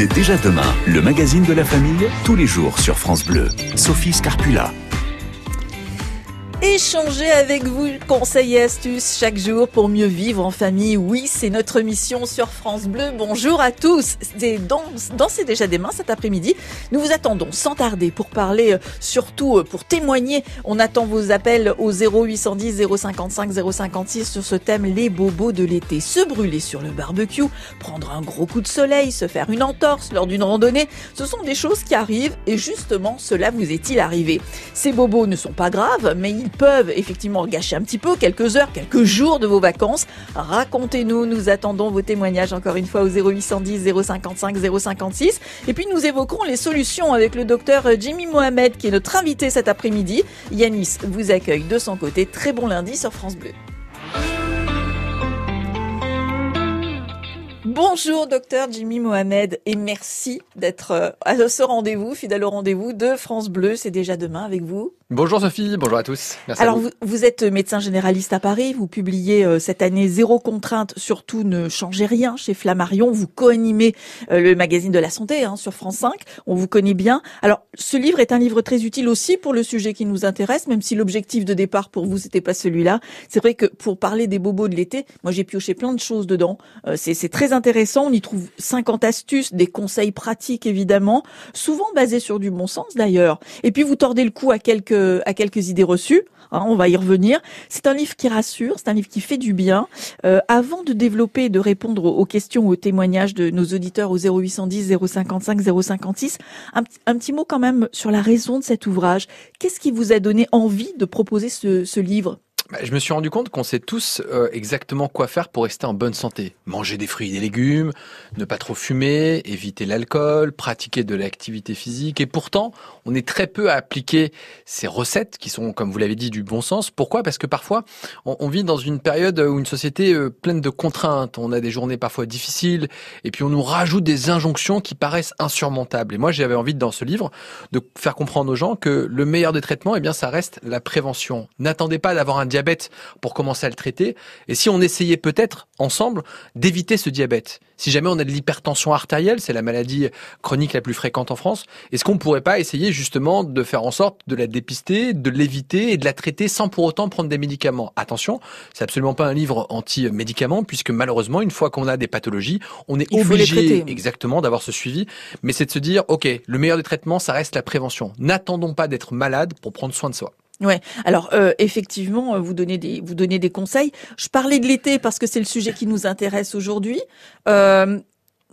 C'est déjà demain, le magazine de la famille, tous les jours sur France Bleu. Sophie Scarpula échanger avec vous conseils et astuces chaque jour pour mieux vivre en famille. Oui, c'est notre mission sur France Bleu. Bonjour à tous. Dans, dans C'est déjà des mains cet après-midi. Nous vous attendons sans tarder pour parler, euh, surtout euh, pour témoigner. On attend vos appels au 0810 055 056 sur ce thème les bobos de l'été. Se brûler sur le barbecue, prendre un gros coup de soleil, se faire une entorse lors d'une randonnée. Ce sont des choses qui arrivent et justement cela vous est-il arrivé? Ces bobos ne sont pas graves, mais ils peuvent effectivement gâcher un petit peu quelques heures, quelques jours de vos vacances. Racontez-nous, nous attendons vos témoignages encore une fois au 0810 055 056. Et puis nous évoquerons les solutions avec le docteur Jimmy Mohamed qui est notre invité cet après-midi. Yanis vous accueille de son côté. Très bon lundi sur France Bleu. Bonjour docteur Jimmy Mohamed et merci d'être euh, à ce rendez-vous, fidèle au rendez-vous de France Bleu. C'est déjà demain avec vous. Bonjour Sophie, bonjour à tous. Merci Alors vous. Vous, êtes médecin généraliste à Paris, vous publiez euh, cette année Zéro contrainte, surtout ne changez rien chez Flammarion, vous co-animez euh, le magazine de la santé hein, sur France 5, on vous connaît bien. Alors ce livre est un livre très utile aussi pour le sujet qui nous intéresse, même si l'objectif de départ pour vous c'était pas celui-là. C'est vrai que pour parler des bobos de l'été, moi j'ai pioché plein de choses dedans, euh, c'est très intéressant, on y trouve 50 astuces, des conseils pratiques évidemment, souvent basés sur du bon sens d'ailleurs. Et puis vous tordez le cou à quelques à quelques idées reçues. Hein, on va y revenir. C'est un livre qui rassure, c'est un livre qui fait du bien. Euh, avant de développer et de répondre aux questions aux témoignages de nos auditeurs au 0810 055 056, un, un, petit mot quand même sur la raison de cet ouvrage. Qu'est-ce qui vous a donné envie de proposer ce, livre? Je me suis rendu compte qu'on sait tous euh, exactement quoi faire pour rester en bonne santé. Manger des fruits et des légumes, ne pas trop fumer, éviter l'alcool, pratiquer de l'activité physique. Et pourtant, on est très peu à appliquer ces recettes qui sont, comme vous l'avez dit, du bon sens. Pourquoi? Parce que parfois, on, vit dans une période où une société euh, pleine de contraintes. On a des journées parfois difficiles. Et puis, on nous rajoute des injonctions qui paraissent insurmontables. Et moi, j'avais envie, dans ce livre, de faire comprendre aux gens que le meilleur des traitements, eh bien, ça reste la prévention. N'attendez pas d'avoir un diabète diabète pour commencer à le traiter. Et si on essayait peut-être ensemble d'éviter ce diabète, si jamais on a de l'hypertension artérielle, c'est la maladie chronique la plus fréquente en France, est-ce qu'on ne pourrait pas essayer justement de faire en sorte de la dépister, de l'éviter et de la traiter sans pour autant prendre des médicaments? Attention, c'est absolument pas un livre anti-médicaments puisque malheureusement, une fois qu'on a des pathologies, on est obligé exactement d'avoir ce suivi. Mais c'est de se dire, ok, le meilleur des traitements, ça reste la prévention. N'attendons pas d'être malade pour prendre soin de soi. Ouais. Alors euh, effectivement, euh, vous donnez des vous donnez des conseils. Je parlais de l'été parce que c'est le sujet qui nous intéresse aujourd'hui. Euh,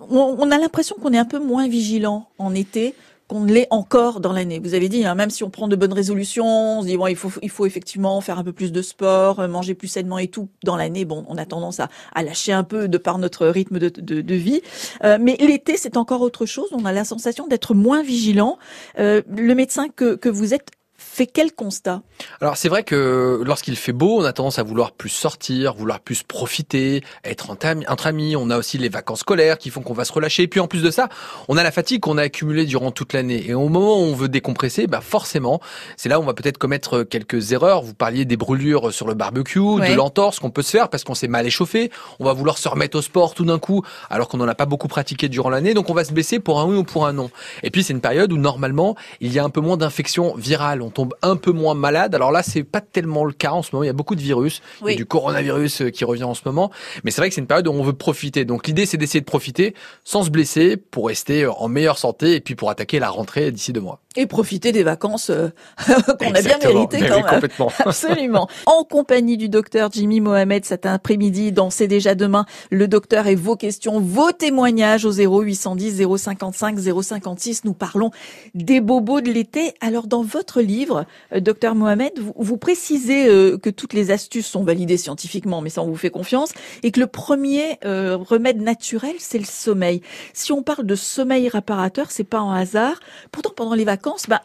on, a l'impression qu'on est un peu moins vigilant en été qu'on ne l'est encore dans l'année. Vous avez dit, hein, même si on prend de bonnes résolutions, on se dit bon, il faut il faut effectivement faire un peu plus de sport, manger plus sainement et tout. Dans l'année, bon, on a tendance à, à lâcher un peu de par notre rythme de, de, de vie. mais l'été, c'est encore autre chose. On a la sensation d'être moins vigilant. le médecin que, que vous êtes fait quel constat? Alors c'est vrai que lorsqu'il fait beau, on a tendance à vouloir plus sortir, vouloir plus profiter, être entre amis. On a aussi les vacances scolaires qui font qu'on va se relâcher. Et puis en plus de ça, on a la fatigue qu'on a accumulée durant toute l'année. Et au moment où on veut décompresser, bah forcément, c'est là où on va peut-être commettre quelques erreurs. Vous parliez des brûlures sur le barbecue, de l'entorse qu'on peut se faire parce qu'on s'est mal échauffé. On va vouloir se remettre au sport tout d'un coup alors qu'on n'en a pas beaucoup pratiqué durant l'année. Donc on va se baisser pour un oui ou pour un non. Et puis c'est une période où normalement il y a un peu moins d'infections virales on tombe un peu moins malade. Alors là, c'est pas tellement le cas en ce moment. Il y a beaucoup de virus, et du coronavirus euh, qui revient en ce moment. Mais c'est vrai que c'est une période où on veut profiter. Donc l'idée, c'est d'essayer de profiter sans se blesser pour rester en meilleure santé et puis pour attaquer la rentrée d'ici deux mois et profiter des vacances euh, qu'on a bien méritées quand même. Complètement. Absolument. En compagnie du docteur Jimmy Mohamed cet après-midi dans C'est déjà demain, le docteur et vos questions, vos témoignages au 0810 055 056. Nous parlons des bobos de l'été. Alors dans votre livre, euh, docteur Mohamed, vous, précisez euh, que toutes les astuces sont validées scientifiquement, mais ça on vous fait confiance, et que le premier remède naturel, c'est le sommeil. Si on parle de sommeil réparateur, c'est pas un hasard. Pourtant pendant les vacances bah,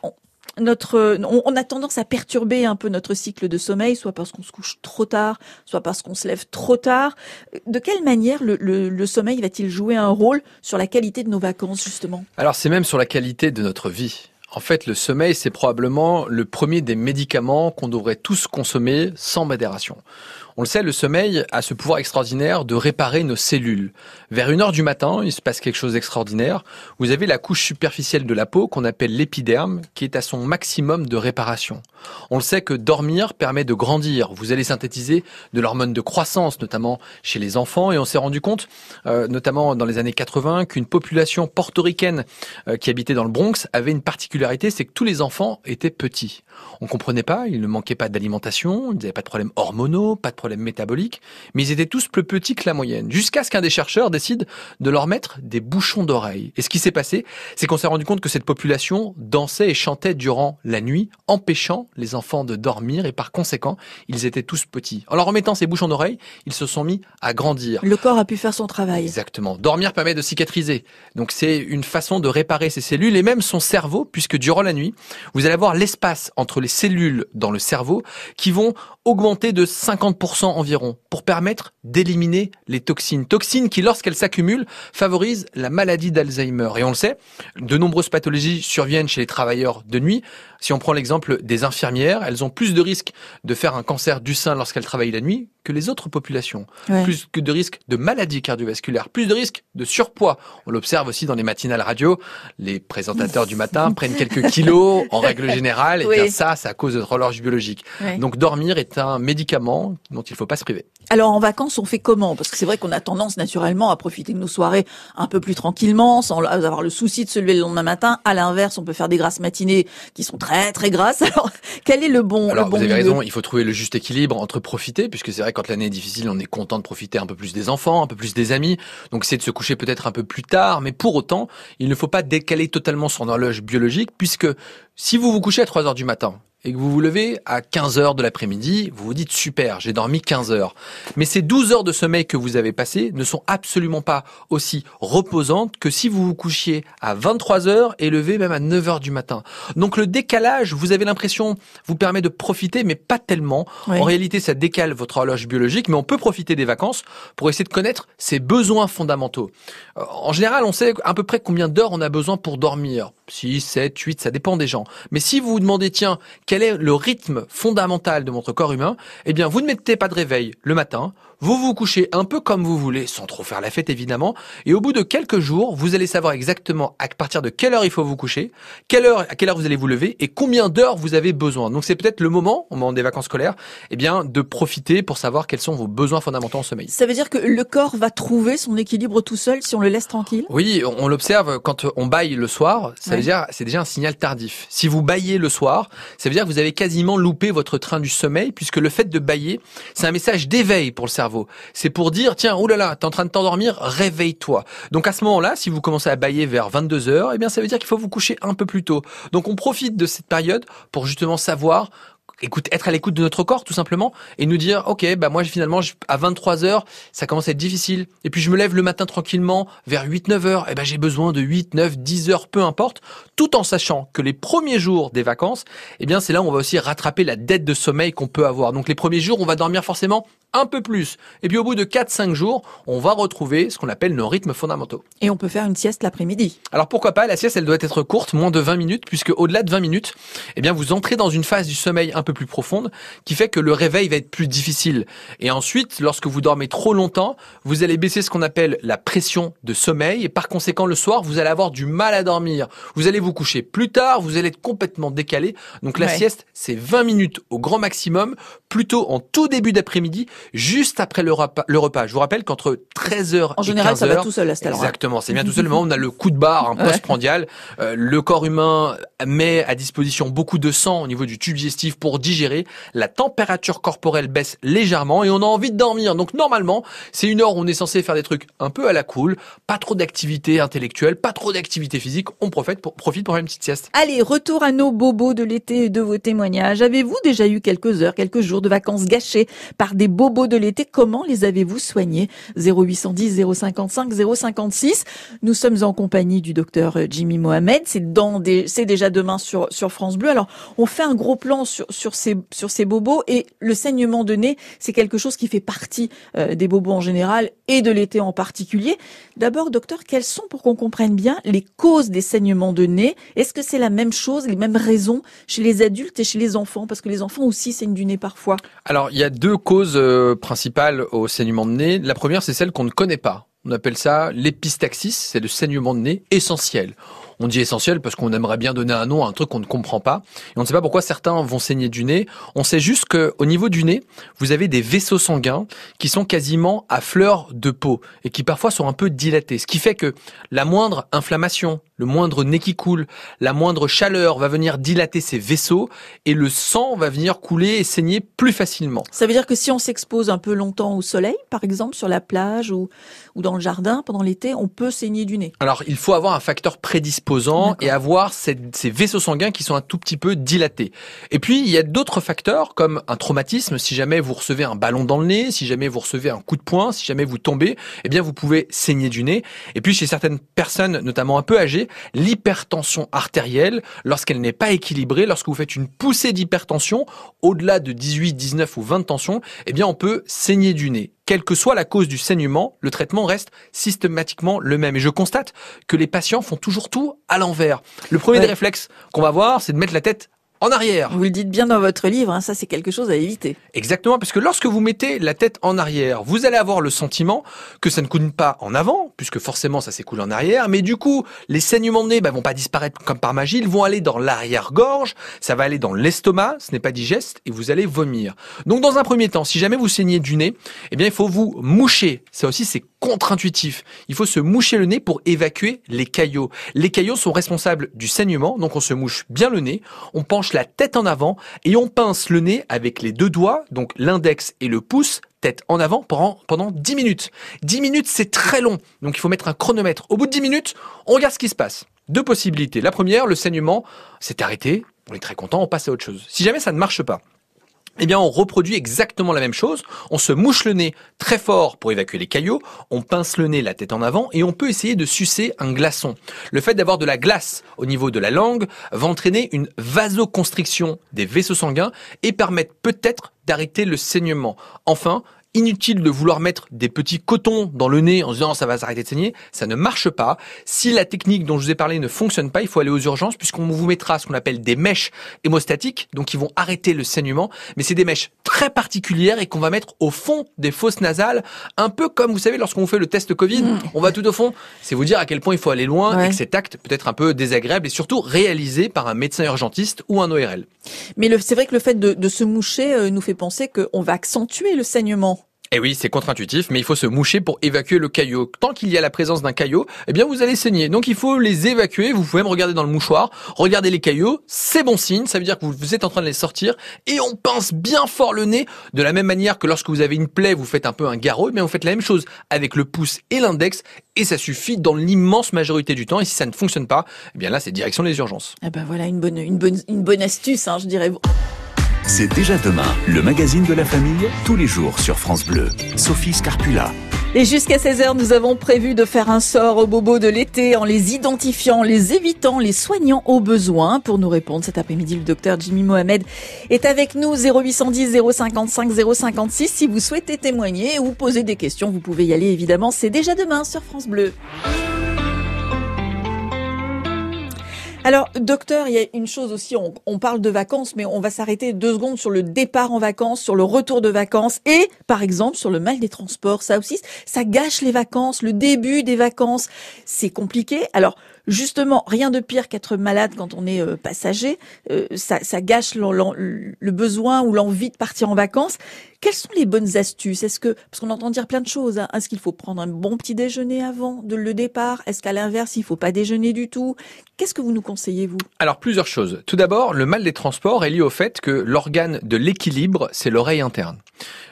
on, a tendance à perturber un peu notre cycle de sommeil, soit parce qu'on se couche trop tard, soit parce qu'on se lève trop tard. De quelle manière le sommeil va-t-il jouer un rôle sur la qualité de nos vacances, justement? Alors c'est même sur la qualité de notre vie. En fait, le sommeil, c'est probablement le premier des médicaments qu'on devrait tous consommer sans modération. On le sait, le sommeil a ce pouvoir extraordinaire de réparer nos cellules. Vers une heure du matin, il se passe quelque chose d'extraordinaire. Vous avez la couche superficielle de la peau qu'on appelle l'épiderme qui est à son maximum de réparation. On le sait que dormir permet de grandir. Vous allez synthétiser de l'hormone de croissance, notamment chez les enfants. Et on s'est rendu compte, euh, notamment dans les années 80, qu'une population portoricaine euh, qui habitait dans le Bronx avait une particularité, c'est que tous les enfants étaient petits. On comprenait pas, ils ne manquaient pas d'alimentation, ils n'avaient pas de problèmes hormonaux, pas de problèmes métaboliques, mais ils étaient tous plus petits que la moyenne. Jusqu'à ce qu'un des chercheurs décide de leur mettre des bouchons d'oreilles. Et ce qui s'est passé, c'est qu'on s'est rendu compte que cette population dansait et chantait durant la nuit, empêchant les enfants de dormir et par conséquent, ils étaient tous petits. En leur remettant ces bouchons d'oreilles, ils se sont mis à grandir. Le corps a pu faire son travail. Exactement. Dormir permet de cicatriser. Donc c'est une façon de réparer ces cellules et même son cerveau, puisque durant la nuit, vous allez avoir l'espace entre les cellules dans le cerveau qui vont augmenter de 50% environ pour permettre d'éliminer les toxines. Toxines qui, lorsqu'elles s'accumulent, favorisent la maladie d'Alzheimer. Et on le sait, de nombreuses pathologies surviennent chez les travailleurs de nuit. Si on prend l'exemple des infirmières, elles ont plus de risques de faire un cancer du sein lorsqu'elles travaillent la nuit que les autres populations. Plus que de risques de maladies cardiovasculaires, plus de risques de surpoids. On l'observe aussi dans les matinales radio. Les présentateurs du matin prennent quelques kilos en règle générale. Et ça, c'est à cause de notre horloge biologique. Donc dormir est un médicament dont il ne faut pas se priver. Alors en vacances, on fait comment? Parce que c'est vrai qu'on a tendance naturellement à profiter de nos soirées un peu plus tranquillement, sans avoir le souci de se lever le lendemain matin. À l'inverse, on peut faire des grasses matinées qui sont très très grasses. Alors quel est le bon Alors le bon vous avez raison, il faut trouver le juste équilibre entre profiter, puisque c'est vrai quand l'année est difficile, on est content de profiter un peu plus des enfants, un peu plus des amis. Donc c'est de se coucher peut-être un peu plus tard, mais pour autant, il ne faut pas décaler totalement son horloge biologique, puisque si vous vous couchez à 3 heures du matin et que vous vous levez à 15 heures de l'après-midi, vous vous dites super, j'ai dormi 15 heures. Mais ces 12 heures de sommeil que vous avez passées ne sont absolument pas aussi reposantes que si vous vous couchiez à 23 heures et levé même à 9 heures du matin. Donc le décalage, vous avez l'impression, vous permet de profiter, mais pas tellement. En réalité, ça décale votre horloge biologique, mais on peut profiter des vacances pour essayer de connaître ses besoins fondamentaux. Euh, en général, on sait à peu près combien d'heures on a besoin pour dormir. 6, 7, 8, ça dépend des gens. Mais si vous vous demandez, tiens, quel est le rythme fondamental de votre corps humain, eh bien, vous ne mettez pas de réveil le matin, vous vous couchez un peu comme vous voulez, sans trop faire la fête évidemment, et au bout de quelques jours, vous allez savoir exactement à partir de quelle heure il faut vous coucher, quelle heure, à quelle heure vous allez vous lever, et combien d'heures vous avez besoin. Donc c'est peut-être le moment, au moment des vacances scolaires, eh bien, de profiter pour savoir quels sont vos besoins fondamentaux en sommeil. Ça veut dire que le corps va trouver son équilibre tout seul si on le laisse tranquille? Oui, on l'observe quand on baille le soir, ça veut dire, c'est déjà un signal tardif. Si vous baillez le soir, ça veut dire que vous avez quasiment loupé votre train du sommeil, puisque le fait de bailler, c'est un message d'éveil pour le cerveau. C'est pour dire, tiens, oulala, t'es en train de t'endormir, réveille-toi. Donc à ce moment-là, si vous commencez à bailler vers 22 heures, eh bien ça veut dire qu'il faut vous coucher un peu plus tôt. Donc on profite de cette période pour justement savoir écoute, être à l'écoute de notre corps tout simplement et nous dire ok bah moi finalement à 23 heures ça commence à être difficile et puis je me lève le matin tranquillement vers 8 9 heures et ben j'ai besoin de 8 9 10 heures peu importe tout en sachant que les premiers jours des vacances eh bien c'est là où on va aussi rattraper la dette de sommeil qu'on peut avoir donc les premiers jours on va dormir forcément un peu plus et puis au bout de 4 5 jours on va retrouver ce qu'on appelle nos rythmes fondamentaux et on peut faire une sieste l'après-midi alors pourquoi pas? La sieste elle doit être courte moins de 20 minutes puisque au-delà de 20 minutes eh bien vous entrez dans une phase du sommeil un peu plus profonde qui fait que le réveil va être plus difficile. Et ensuite, lorsque vous dormez trop longtemps, vous allez baisser ce qu'on appelle la pression de sommeil et par conséquent le soir, vous allez avoir du mal à dormir. Vous allez vous coucher plus tard, vous allez être complètement décalé. Donc la sieste, c'est 20 minutes au grand maximum, plutôt en tout début d'après-midi, juste après le repas. Le repas. Je vous rappelle qu'entre 13h en général, ça va tout seul à cette Exactement, c'est bien tout seul. Le moment où on a le coup de barre, un postprandial, euh, le corps humain met à disposition beaucoup de sang au niveau du tube digestif pour digérer, la température corporelle baisse légèrement et on a envie de dormir. Donc normalement, c'est une heure où on est censé faire des trucs un peu à la cool, pas trop d'activité intellectuelle, pas trop d'activité physique, on profite pour, profite pour faire une petite sieste. Allez, retour à nos bobos de l'été et de vos témoignages. Avez-vous déjà eu quelques heures, quelques jours de vacances gâchés par des bobos de l'été? Comment les avez-vous soignés? 0810 055 056. Nous sommes en compagnie du docteur Jimmy Mohamed. C'est dans des, c'est déjà demain sur, France Bleu. Alors, on fait un gros plan sur, sur ces, sur ces bobos et le saignement de nez, c'est quelque chose qui fait partie euh, des bobos en général et de l'été en particulier. D'abord, docteur, quelles sont, pour qu'on comprenne bien, les causes des saignements de nez? Est-ce que c'est la même chose, les mêmes raisons chez les adultes et chez les enfants? Parce que les enfants aussi saignent du nez parfois. Alors, il y a deux causes euh, principales au saignement de nez. La première, c'est celle qu'on ne connaît pas. On appelle ça l'épistaxis, c'est le saignement de nez essentiel. On dit essentiel parce qu'on aimerait bien donner un nom à un truc qu'on ne comprend pas. Et on ne sait pas pourquoi certains vont saigner du nez. On sait juste qu'au niveau du nez, vous avez des vaisseaux sanguins qui sont quasiment à fleur de peau et qui parfois sont un peu dilatés. Ce qui fait que la moindre inflammation, le moindre nez qui coule, la moindre chaleur va venir dilater ces vaisseaux et le sang va venir couler et saigner plus facilement. Ça veut dire que si on s'expose un peu longtemps au soleil, par exemple sur la plage ou, ou dans le jardin pendant l'été, on peut saigner du nez. Alors il faut avoir un facteur et avoir ces, ces vaisseaux sanguins qui sont un tout petit peu dilatés. Et puis il y a d'autres facteurs comme un traumatisme. Si jamais vous recevez un ballon dans le nez, si jamais vous recevez un coup de poing, si jamais vous tombez, eh bien vous pouvez saigner du nez. Et puis chez certaines personnes, notamment un peu âgées, l'hypertension artérielle, lorsqu'elle n'est pas équilibrée, lorsque vous faites une poussée d'hypertension au-delà de 18, 19 ou 20 tensions, eh bien on peut saigner du nez. Quelle que soit la cause du saignement, le traitement reste systématiquement le même. Et je constate que les patients font toujours tout à l'envers. Le premier Ouais. des réflexes qu'on va voir, c'est de mettre la tête en arrière. Vous le dites bien dans votre livre, hein, ça c'est quelque chose à éviter. Exactement, parce que lorsque vous mettez la tête en arrière, vous allez avoir le sentiment que ça ne coule pas en avant, puisque forcément ça s'écoule en arrière, mais du coup, les saignements de nez bah, vont pas disparaître comme par magie, ils vont aller dans l'arrière-gorge, ça va aller dans l'estomac, ce n'est pas digeste, et vous allez vomir. Donc dans un premier temps, si jamais vous saignez du nez, eh bien il faut vous moucher. Ça aussi c'est contre-intuitif. Il faut se moucher le nez pour évacuer les caillots. Les caillots sont responsables du saignement, donc on se mouche bien le nez, on penche la tête en avant et on pince le nez avec les deux doigts, donc l'index et le pouce, tête en avant pendant, pendant 10 minutes. 10 minutes, c'est très long, donc il faut mettre un chronomètre. Au bout de 10 minutes, on regarde ce qui se passe. Deux possibilités. La première, le saignement s'est arrêté, on est très content, on passe à autre chose. Si jamais ça ne marche pas, eh bien, on reproduit exactement la même chose. On se mouche le nez très fort pour évacuer les caillots. On pince le nez, la tête en avant, et on peut essayer de sucer un glaçon. Le fait d'avoir de la glace au niveau de la langue va entraîner une vasoconstriction des vaisseaux sanguins et permettre peut-être d'arrêter le saignement. Enfin, Inutile de vouloir mettre des petits cotons dans le nez en se disant ça va s'arrêter de saigner, ça ne marche pas. Si la technique dont je vous ai parlé ne fonctionne pas, il faut aller aux urgences puisqu'on vous mettra ce qu'on appelle des mèches hémostatiques, donc qui vont arrêter le saignement, mais c'est des mèches très particulières et qu'on va mettre au fond des fosses nasales, un peu comme vous savez lorsqu'on fait le test Covid, on va tout au fond. C'est vous dire à quel point il faut aller loin Ouais. et que cet acte peut être un peu désagréable et surtout réalisé par un médecin urgentiste ou un ORL. Mais c'est vrai que le fait de, de se moucher euh, nous fait penser qu'on va accentuer le saignement. Et Eh oui, c'est contre-intuitif, mais il faut se moucher pour évacuer le caillot. Tant qu'il y a la présence d'un caillot, eh bien vous allez saigner. Donc il faut les évacuer. Vous pouvez même regarder dans le mouchoir, regarder les caillots. C'est bon signe, ça veut dire que vous, êtes en train de les sortir. Et on pince bien fort le nez, de la même manière que lorsque vous avez une plaie, vous faites un peu un garrot. Bien vous faites la même chose avec le pouce et l'index, et ça suffit dans l'immense majorité du temps. Et si ça ne fonctionne pas, eh bien là c'est direction les urgences. Eh ben voilà une bonne, une bonne, une bonne astuce, hein, je dirais. C'est déjà demain, le magazine de la famille, tous les jours sur France Bleu. Sophie Scarpula. Et jusqu'à 16h, nous avons prévu de faire un sort aux bobos de l'été en les identifiant, les évitant, les soignant au besoin. Pour nous répondre cet après-midi, le docteur Jimmy Mohamed est avec nous 0810 055 056. Si vous souhaitez témoigner ou poser des questions, vous pouvez y aller évidemment. C'est déjà demain sur France Bleu. Alors, docteur, il y a une chose aussi, on, parle de vacances, mais on va s'arrêter deux secondes sur le départ en vacances, sur le retour de vacances et, par exemple, sur le mal des transports. Ça aussi, ça gâche les vacances, le début des vacances. C'est compliqué. Alors, justement, rien de pire qu'être malade quand on est euh, passager. Euh, ça, ça gâche le besoin ou l'envie de partir en vacances. Quelles sont les bonnes astuces? Est-ce que parce qu'on entend dire plein de choses, hein, est-ce qu'il faut prendre un bon petit déjeuner avant de le départ? Est-ce qu'à l'inverse, il faut pas déjeuner du tout? Qu'est-ce que vous nous conseillez vous? Alors plusieurs choses. Tout d'abord, le mal des transports est lié au fait que l'organe de l'équilibre, c'est l'oreille interne.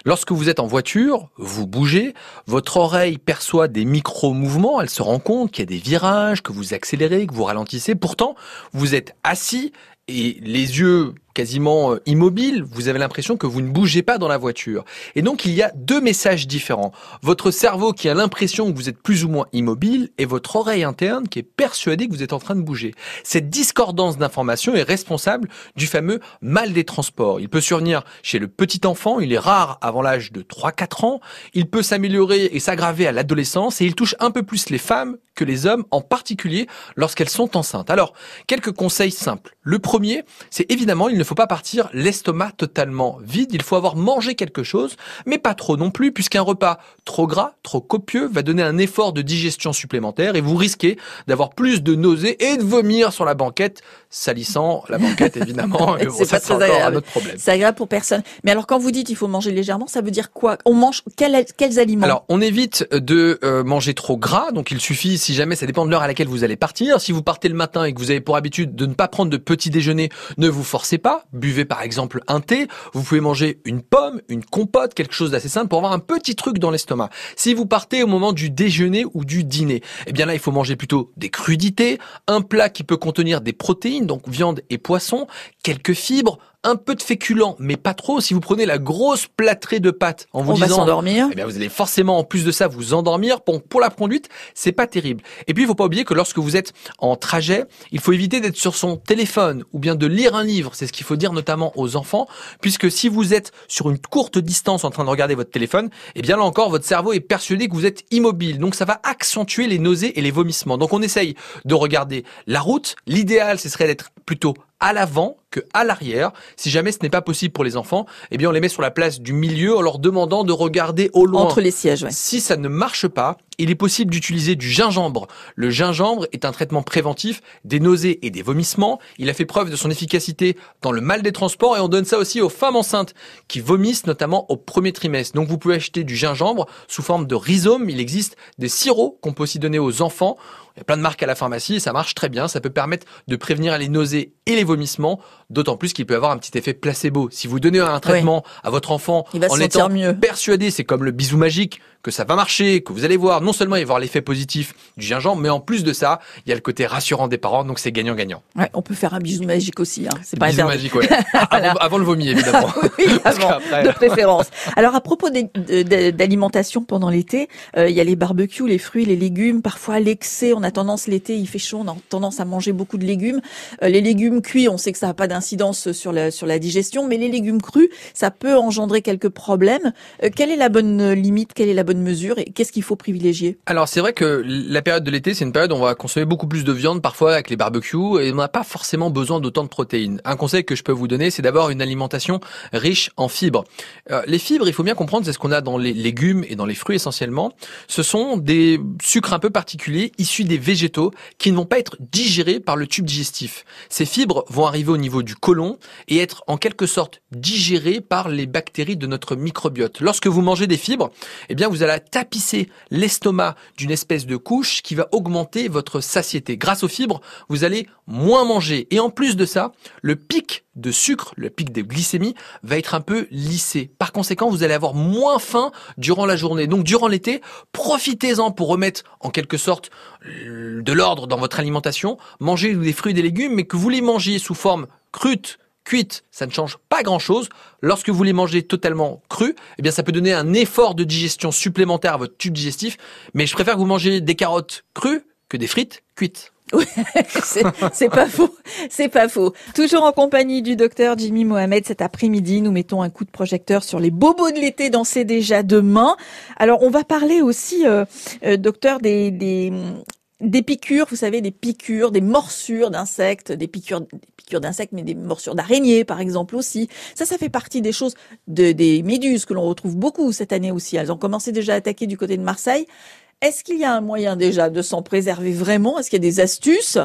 Lorsque vous êtes en voiture, vous bougez, votre oreille perçoit des micro-mouvements, elle se rend compte qu'il y a des virages, que vous accélérez, que vous ralentissez. Pourtant, vous êtes assis et les yeux quasiment euh, immobiles, vous avez l'impression que vous ne bougez pas dans la voiture. Et donc il y a deux messages différents. Votre cerveau qui a l'impression que vous êtes plus ou moins immobile et votre oreille interne qui est persuadée que vous êtes en train de bouger. Cette discordance d'informations est responsable du fameux mal des transports. Il peut survenir chez le petit enfant, il est rare avant l'âge de 3-4 ans, il peut s'améliorer et s'aggraver à l'adolescence et il touche un peu plus les femmes que les hommes, en particulier lorsqu'elles sont enceintes. Alors, quelques conseils simples. Le premier, c'est évidemment, ne faut pas partir l'estomac totalement vide. Il faut avoir mangé quelque chose, mais pas trop non plus, puisqu'un repas trop gras, trop copieux, va donner un effort de digestion supplémentaire et vous risquez d'avoir plus de nausées et de vomir sur la banquette, salissant la banquette évidemment. c'est pas très agréable. C'est agréable pour personne. Mais alors quand vous dites il faut manger légèrement, ça veut dire quoi? On mange quels, quels aliments? Alors on évite de euh, manger trop gras, donc il suffit si jamais ça dépend de l'heure à laquelle vous allez partir. Si vous partez le matin et que vous avez pour habitude de ne pas prendre de petit déjeuner, ne vous forcez pas. Buvez par exemple un thé. Vous pouvez manger une pomme, une compote, quelque chose d'assez simple pour avoir un petit truc dans l'estomac. Si vous partez au moment du déjeuner ou du dîner, eh bien là il faut manger plutôt des crudités, un plat qui peut contenir des protéines, donc viande et poisson, quelques fibres, un peu de féculent, mais pas trop. Si vous prenez la grosse plâtrée de pâtes en vous On disant, s'endormir. eh bien, vous allez forcément, en plus de ça, vous endormir. Pour, pour la conduite, c'est pas terrible. Et puis, il faut pas oublier que lorsque vous êtes en trajet, il faut éviter d'être sur son téléphone ou bien de lire un livre. C'est ce qu'il faut dire notamment aux enfants, puisque si vous êtes sur une courte distance en train de regarder votre téléphone, eh bien là encore, votre cerveau est persuadé que vous êtes immobile. Donc, ça va accentuer les nausées et les vomissements. Donc, on essaye de regarder la route. L'idéal, ce serait d'être plutôt à l'avant que à l'arrière. Si jamais ce n'est pas possible pour les enfants, eh bien on les met sur la place du milieu en leur demandant de regarder au loin. Entre les sièges, ouais. Si ça ne marche pas, il est possible d'utiliser du gingembre. Le gingembre est un traitement préventif des nausées et des vomissements. Il a fait preuve de son efficacité dans le mal des transports et on donne ça aussi aux femmes enceintes qui vomissent notamment au premier trimestre. Donc vous pouvez acheter du gingembre sous forme de rhizome. Il existe des sirops qu'on peut aussi donner aux enfants. Il y a plein de marques à la pharmacie et ça marche très bien. Ça peut permettre de prévenir les nausées et les vomissements, d'autant plus qu'il peut avoir un petit effet placebo. Si vous donnez un traitement à votre enfant Il va en étant mieux. persuadé, c'est comme le bisou magique, que ça va marcher, que vous allez voir, non seulement il va y avoir l'effet positif du gingembre, mais en plus de ça, il y a le côté rassurant des parents, donc c'est gagnant-gagnant. Ouais, on peut faire un bisou magique aussi. Hein. C'est pas Bisou magique, ouais. avant, avant le vomi, évidemment. Oui, avant, de préférence. Alors à propos d'alimentation pendant l'été, euh, il y a les barbecues, les fruits, les légumes. Parfois l'excès, on a tendance l'été, il fait chaud, on a tendance à manger beaucoup de légumes. Euh, les légumes cuits, on sait que ça n'a pas d'incidence sur la sur la digestion, mais les légumes crus, ça peut engendrer quelques problèmes. Euh, quelle est la bonne limite Quelle est la bonne mesure Et qu'est-ce qu'il faut privilégier? Alors c'est vrai que la période de l'été, c'est une période où on va consommer beaucoup plus de viande parfois avec les barbecues et on n'a pas forcément besoin d'autant de protéines. Un conseil que je peux vous donner, c'est d'avoir une alimentation riche en fibres. Euh, les fibres, il faut bien comprendre, c'est ce qu'on a dans les légumes et dans les fruits essentiellement. Ce sont des sucres un peu particuliers issus des végétaux qui ne vont pas être digérés par le tube digestif. Ces fibres vont arriver au niveau du côlon et être en quelque sorte digérées par les bactéries de notre microbiote. Lorsque vous mangez des fibres, eh bien vous allez tapisser l'estomac d'une espèce de couche qui va augmenter votre satiété. Grâce aux fibres, vous allez moins manger. Et en plus de ça, le pic de sucre, le pic de glycémie, va être un peu lissé. Par conséquent, vous allez avoir moins faim durant la journée. Donc durant l'été, profitez-en pour remettre en quelque sorte euh, de l'ordre dans votre alimentation. Mangez des fruits et des légumes, mais que vous les mangiez sous forme crute, cuite, ça ne change pas grand-chose. Lorsque vous les mangez totalement crus, eh bien ça peut donner un effort de digestion supplémentaire à votre tube digestif. Mais je préfère que vous mangez des carottes crues que des frites cuites. C'est c'est pas faux, c'est pas faux. Toujours en compagnie du docteur Jimmy Mohamed cet après-midi, nous mettons un coup de projecteur sur les bobos de l'été dans déjà demain. Alors on va parler aussi, euh, euh, docteur, des, piqûres, vous savez, des piqûres, des morsures d'insectes, des piqûres, d'insectes, mais des morsures d'araignées, par exemple aussi. Ça, ça fait partie des choses de, des méduses que l'on retrouve beaucoup cette année aussi. Elles ont commencé déjà à attaquer du côté de Marseille. Est-ce qu'il y a un moyen déjà de s'en préserver vraiment? Est-ce qu'il y a des astuces?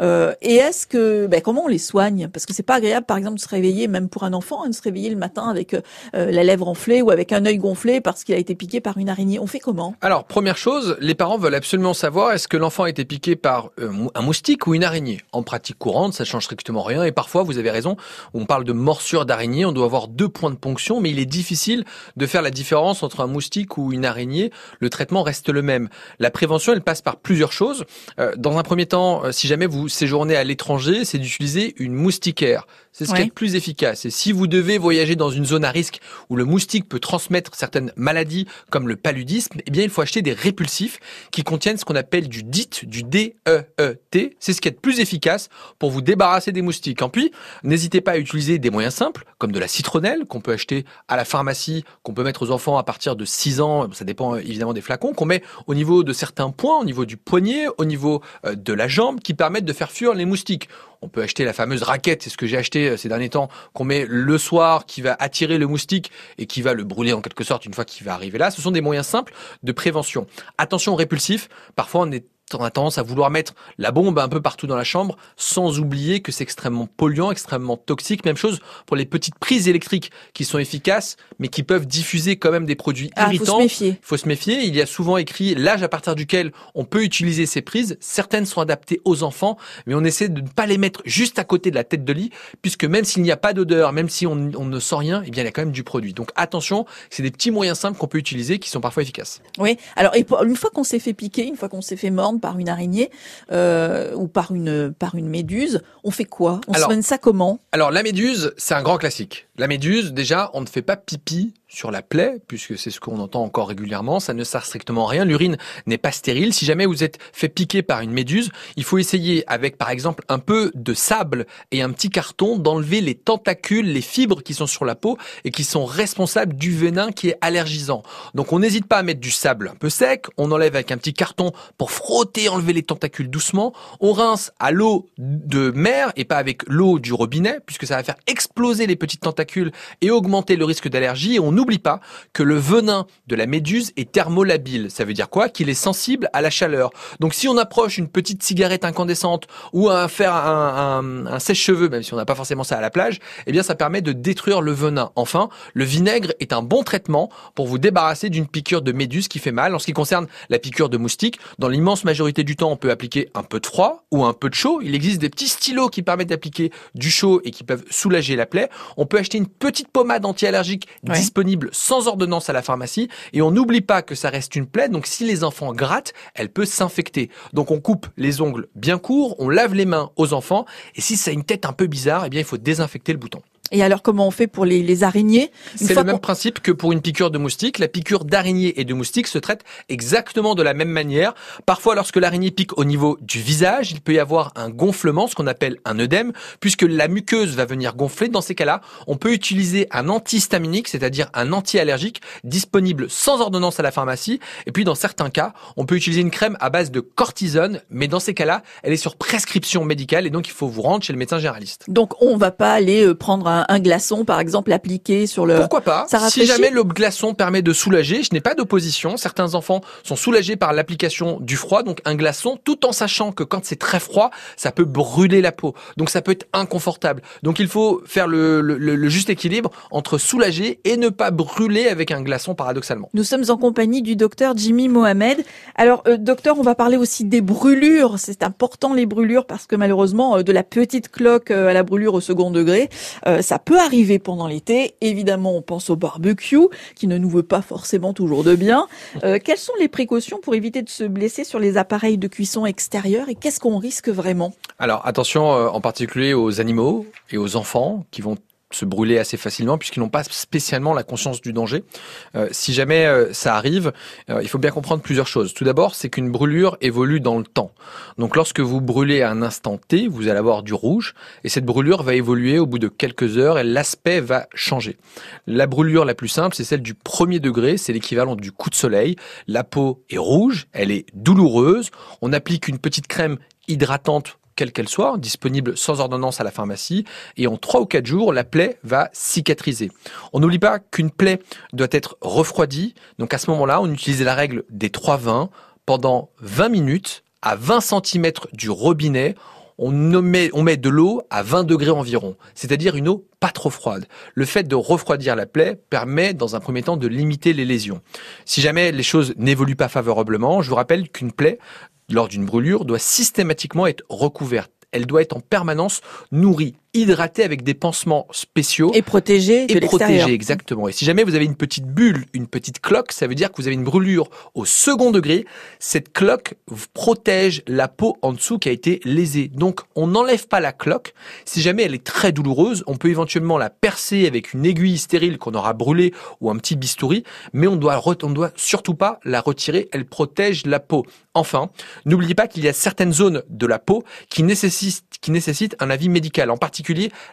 Euh, Et est-ce que ben, comment on les soigne? Parce que c'est pas agréable, par exemple, de se réveiller, même pour un enfant, hein, de se réveiller le matin avec euh, la lèvre enflée ou avec un œil gonflé parce qu'il a été piqué par une araignée. On fait comment? Alors, première chose, les parents veulent absolument savoir est-ce que l'enfant a été piqué par euh, un moustique ou une araignée? En pratique courante, ça change strictement rien. Et parfois, vous avez raison, on parle de morsure d'araignée, on doit avoir deux points de ponction, mais il est difficile de faire la différence entre un moustique ou une araignée. Le traitement reste le même. La prévention, elle passe par plusieurs choses. Euh, dans un premier temps, euh, si jamais vous séjournez à l'étranger, c'est d'utiliser une moustiquaire. C'est ce qui est le plus efficace. Et si vous devez voyager dans une zone à risque où le moustique peut transmettre certaines maladies comme le paludisme, eh bien, il faut acheter des répulsifs qui contiennent ce qu'on appelle du DEET, du D-E-E-T. C'est ce qui est le plus efficace pour vous débarrasser des moustiques. En puis, n'hésitez pas à utiliser des moyens simples, comme de la citronnelle, qu'on peut acheter à la pharmacie, qu'on peut mettre aux enfants à partir de 6 ans. Ça dépend euh, évidemment des flacons, qu'on met au niveau de certains points, au niveau du poignet, au niveau euh, de la jambe, qui permettent de faire fuir les moustiques. On peut acheter la fameuse raquette, c'est ce que j'ai acheté euh, ces derniers temps, qu'on met le soir, qui va attirer le moustique et qui va le brûler en quelque sorte une fois qu'il va arriver là. Ce sont des moyens simples de prévention. Attention aux répulsifs. Parfois, on est on a tendance à vouloir mettre la bombe un peu partout dans la chambre, sans oublier que c'est extrêmement polluant, extrêmement toxique. Même chose pour les petites prises électriques qui sont efficaces, mais qui peuvent diffuser quand même des produits Ah, faut irritants. se méfier. faut se méfier. Il y a souvent écrit l'âge à partir duquel on peut utiliser ces prises. Certaines sont adaptées aux enfants, mais on essaie de ne pas les mettre juste à côté de la tête de lit, puisque même s'il n'y a pas d'odeur, même si on, on ne sent rien, eh bien il y a quand même du produit. Donc attention, c'est des petits moyens simples qu'on peut utiliser qui sont parfois efficaces. Oui. Alors, et pour- une fois qu'on s'est fait piquer, une fois qu'on s'est fait mordre par une araignée euh, ou par une par une méduse, on fait quoi? On Alors- ça comment? Alors la méduse, c'est un grand classique. La méduse, déjà, on ne fait pas pipi sur la plaie, puisque c'est ce qu'on entend encore régulièrement, ça ne sert strictement à rien. L'urine n'est pas stérile. Si jamais vous êtes fait piquer par une méduse, il faut essayer avec, par exemple, un peu de sable et un petit carton d'enlever les tentacules, les fibres qui sont sur la peau et qui sont responsables du venin qui est allergisant. Donc on n'hésite pas à mettre du sable un peu sec, on enlève avec un petit carton pour frotter, enlever les tentacules doucement, on rince à l'eau de mer et pas avec l'eau du robinet, puisque ça va faire exploser les petites tentacules et augmenter le risque d'allergie. On n'oublie pas que le venin de la méduse est thermolabile. Ça veut dire quoi? Qu'il est sensible à la chaleur. Donc si on approche une petite cigarette incandescente ou un faire un, un- un sèche-cheveux, même si on n'a pas forcément ça à la plage, eh bien ça permet de détruire le venin. Enfin, le vinaigre est un bon traitement pour vous débarrasser d'une piqûre de méduse qui fait mal. En ce qui concerne la piqûre de moustique, dans l'immense majorité du temps, on peut appliquer un peu de froid ou un peu de chaud. Il existe des petits stylos qui permettent d'appliquer du chaud et qui peuvent soulager la plaie. On peut acheter une petite pommade anti-allergique Ouais. disponible sans ordonnance à la pharmacie et on n'oublie pas que ça reste une plaie. Donc si les enfants grattent, elle peut s'infecter. Donc on coupe les ongles bien courts, on lave les mains aux enfants et si ça a une tête un peu bizarre, eh bien il faut désinfecter le bouton. Et alors, comment on fait pour les, les araignées C'est le même principe que pour une piqûre de moustique. La piqûre d'araignée et de moustique se traite exactement de la même manière. Parfois, lorsque l'araignée pique au niveau du visage, il peut y avoir un gonflement, ce qu'on appelle un œdème, puisque la muqueuse va venir gonfler. Dans ces cas-là, on peut utiliser un antihistaminique, c'est-à-dire un anti-allergique, disponible sans ordonnance à la pharmacie. Et puis, dans certains cas, on peut utiliser une crème à base de cortisone, mais dans ces cas-là, elle est sur prescription médicale et donc il faut vous rendre chez le médecin généraliste. Donc, on va pas aller euh, prendre un, un glaçon, par exemple, appliqué sur le. Pourquoi pas ça Si jamais le glaçon permet de soulager, je n'ai pas d'opposition. Certains enfants sont soulagés par l'application du froid, donc un glaçon, tout en sachant que quand c'est très froid, ça peut brûler la peau. Donc ça peut être inconfortable. Donc il faut faire le, le- le- le juste équilibre entre soulager et ne pas brûler avec un glaçon paradoxalement. Nous sommes en compagnie du docteur Jimmy Mohamed. Alors, euh, docteur, on va parler aussi des brûlures. C'est important les brûlures parce que malheureusement, euh, de la petite cloque euh, à la brûlure au second degré, euh, ça peut arriver pendant l'été. Évidemment, on pense au barbecue qui ne nous veut pas forcément toujours de bien. Euh, quelles sont les précautions pour éviter de se blesser sur les appareils de cuisson extérieurs et qu'est-ce qu'on risque vraiment? Alors attention euh, en particulier aux animaux et aux enfants qui vont se brûler assez facilement puisqu'ils n'ont pas spécialement la conscience du danger. Euh, si jamais euh, ça arrive, euh, il faut bien comprendre plusieurs choses. Tout d'abord, c'est qu'une brûlure évolue dans le temps. Donc lorsque vous brûlez à un instant T, vous allez avoir du rouge et cette brûlure va évoluer au bout de quelques heures et l'aspect va changer. La brûlure la plus simple, c'est celle du premier degré, c'est l'équivalent du coup de soleil. La peau est rouge, elle est douloureuse. On applique une petite crème hydratante quelle qu'elle soit, disponible sans ordonnance à la pharmacie, et en trois ou quatre jours, la plaie va cicatriser. On n'oublie pas qu'une plaie doit être refroidie, donc à ce moment-là, on utilise la règle des 3-20 pendant 20 minutes à 20 cm du robinet. On met, on met de l'eau à 20 degrés environ, c'est-à-dire une eau pas trop froide. Le fait de refroidir la plaie permet, dans un premier temps, de limiter les lésions. Si jamais les choses n'évoluent pas favorablement, je vous rappelle qu'une plaie lors d'une brûlure, doit systématiquement être recouverte. Elle doit être en permanence nourrie, hydratée avec des pansements spéciaux Et protéger de et protégée, exactement. Et si jamais vous avez une petite bulle, une petite cloque, ça veut dire que vous avez une brûlure au second degré. Cette cloque vous protège la peau en dessous qui a été lésée. Donc, on n'enlève pas la cloque. Si jamais elle est très douloureuse, on peut éventuellement la percer avec une aiguille stérile qu'on aura brûlée ou un petit bistouri, mais on doit, on doit surtout pas la retirer. Elle protège la peau. Enfin, n'oubliez pas qu'il y a certaines zones de la peau qui nécessitent, qui nécessitent un avis médical, en particulier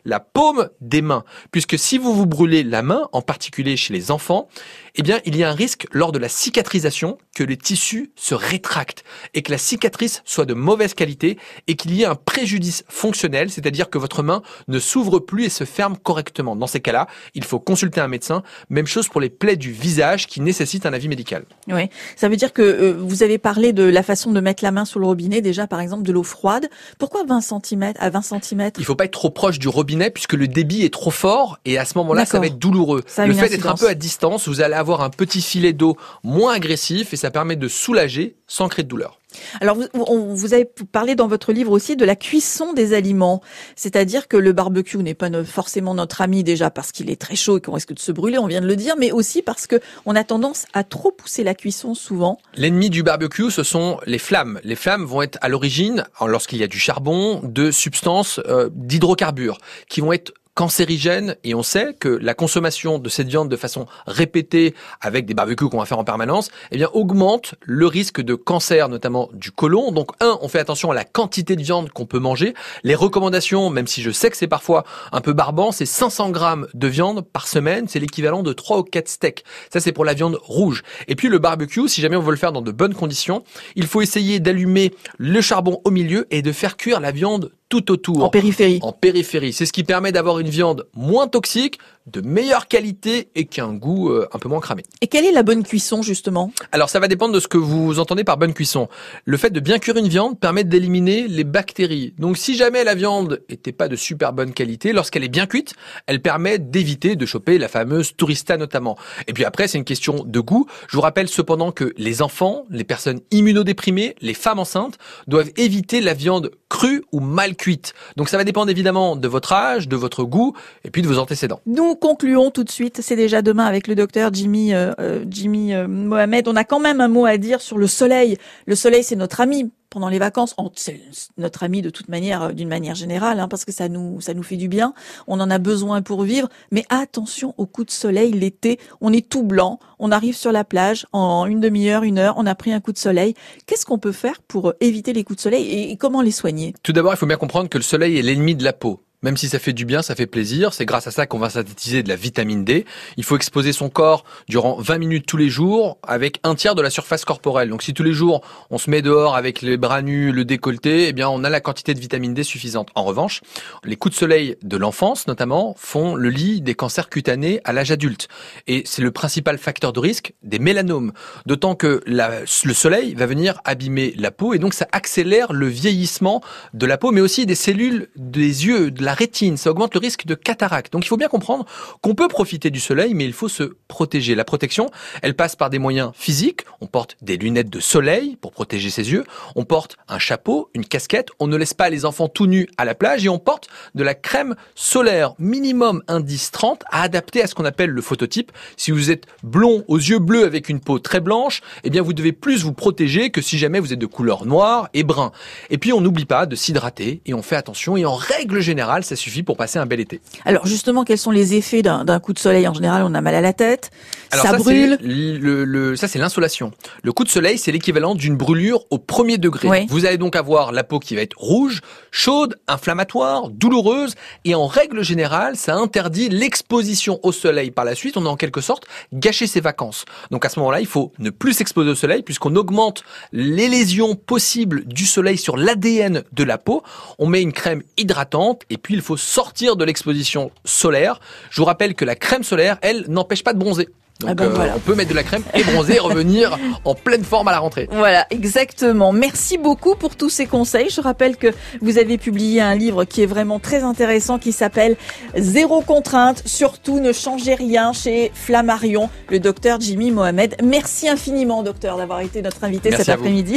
la paume des mains. Puisque si vous vous brûlez la main, en particulier chez les enfants, eh bien, il y a un risque lors de la cicatrisation que les tissus se rétractent et que la cicatrice soit de mauvaise qualité et qu'il y ait un préjudice fonctionnel, c'est-à-dire que votre main ne s'ouvre plus et se ferme correctement. Dans ces cas-là, il faut consulter un médecin. Même chose pour les plaies du visage qui nécessitent un avis médical. Oui, ça veut dire que euh, vous avez parlé de la façon de mettre la main sur le robinet, déjà par exemple de l'eau froide. Pourquoi 20 cm à 20 cm Il faut pas être trop proche du robinet puisque le débit est trop fort et à ce moment-là, ça va être douloureux. le fait d'être un peu à distance, vous allez avoir un petit filet d'eau moins agressif et ça permet de soulager sans créer de douleur. Alors, vous, vous, avez parlé dans votre livre aussi de la cuisson des aliments, c'est-à-dire que le barbecue n'est pas forcément notre ami déjà parce qu'il est très chaud et qu'on risque de se brûler, on vient de le dire, mais aussi parce que on a tendance à trop pousser la cuisson souvent. L'ennemi du barbecue, ce sont les flammes. Les flammes vont être à l'origine, lorsqu'il y a du charbon, de substances euh, d'hydrocarbures qui vont être cancérigène et on sait que la consommation de cette viande de façon répétée avec des barbecues qu'on va faire en permanence, eh bien augmente le risque de cancer notamment du côlon. Donc un, on fait attention à la quantité de viande qu'on peut manger. Les recommandations, même si je sais que c'est parfois un peu barbant, c'est 500 grammes de viande par semaine, c'est l'équivalent de 3 ou 4 steaks. Ça c'est pour la viande rouge. Et puis le barbecue, si jamais on veut le faire dans de bonnes conditions, il faut essayer d'allumer le charbon au milieu et de faire cuire la viande tout autour. En périphérie. En périphérie. C'est ce qui permet d'avoir une viande moins toxique, de meilleure qualité et qui a un goût euh, un peu moins cramé. Et quelle est la bonne cuisson justement? Alors ça va dépendre de ce que vous entendez par bonne cuisson. Le fait de bien cuire une viande permet d'éliminer les bactéries. Donc si jamais la viande était pas de super bonne qualité, lorsqu'elle est bien cuite, elle permet d'éviter de choper la fameuse tourista notamment. Et puis après c'est une question de goût. Je vous rappelle cependant que les enfants, les personnes immunodéprimées, les femmes enceintes doivent éviter la viande crue ou mal cuite. Donc ça va dépendre évidemment de votre âge, de votre goût et puis de vos antécédents. Nous concluons tout de suite. C'est déjà demain avec le docteur Jimmy euh, euh, Jimmy euh, Mohamed. On a quand même un mot à dire sur le soleil. Le soleil, c'est notre ami pendant les vacances. C'est notre ami de toute manière, d'une manière générale, hein, parce que ça nous ça nous fait du bien. On en a besoin pour vivre. Mais attention au coup de soleil l'été. On est tout blanc. On arrive sur la plage en une demi-heure, une heure. On a pris un coup de soleil. Qu'est-ce qu'on peut faire pour éviter les coups de soleil et comment les soigner? Tout d'abord, il faut bien comprendre que le soleil est l'ennemi de la peau. Même si ça fait du bien, ça fait plaisir. C'est grâce à ça qu'on va synthétiser de la vitamine D. Il faut exposer son corps durant 20 minutes tous les jours avec un tiers de la surface corporelle. Donc si tous les jours on se met dehors avec les bras nus, le décolleté, eh bien on a la quantité de vitamine D suffisante. En revanche, les coups de soleil de l'enfance notamment font le lit des cancers cutanés à l'âge adulte. Et c'est le principal facteur de risque des mélanomes. D'autant que le soleil va venir abîmer la peau et donc ça accélère le vieillissement de la peau mais aussi des cellules des yeux, de la rétine, ça augmente le risque de cataracte. Donc il faut bien comprendre qu'on peut profiter du soleil, mais il faut se protéger. La protection, elle passe par des moyens physiques. On porte des lunettes de soleil pour protéger ses yeux. On porte un chapeau, une casquette. On ne laisse pas les enfants tout nus à la plage et on porte de la crème solaire minimum indice 30 à adapter à ce qu'on appelle le phototype. Si vous êtes blond aux yeux bleus avec une peau très blanche, eh bien vous devez plus vous protéger que si jamais vous êtes de couleur noire et brun. Et puis on n'oublie pas de s'hydrater et on fait attention et en règle générale ça suffit pour passer un bel été. Alors justement, quels sont les effets d'un coup de soleil? En général, on a mal à la tête, ça, brûle. Le, ça, c'est l'insolation. Le coup de soleil, c'est l'équivalent d'une brûlure au premier degré. Vous allez donc avoir la peau qui va être rouge, chaude, inflammatoire, douloureuse, et en règle générale, ça interdit l'exposition au soleil par la suite. On a en quelque sorte gâché ses vacances. Donc à ce moment-là, il faut ne plus s'exposer au soleil puisqu'on augmente les lésions possibles du soleil sur l'ADN de la peau. On met une crème hydratante et puis il faut sortir de l'exposition solaire. Je vous rappelle que la crème solaire, elle, n'empêche pas de bronzer. Donc, ah ben euh, on peut mettre de la crème et bronzer et revenir en pleine forme à la rentrée. Voilà, exactement. Merci beaucoup pour tous ces conseils. Je rappelle que vous avez publié un livre qui est vraiment très intéressant qui s'appelle Zéro contrainte. Surtout, ne changez rien chez Flammarion, le docteur Jimmy Mohamed. Merci infiniment, docteur, d'avoir été notre invité cet après-midi.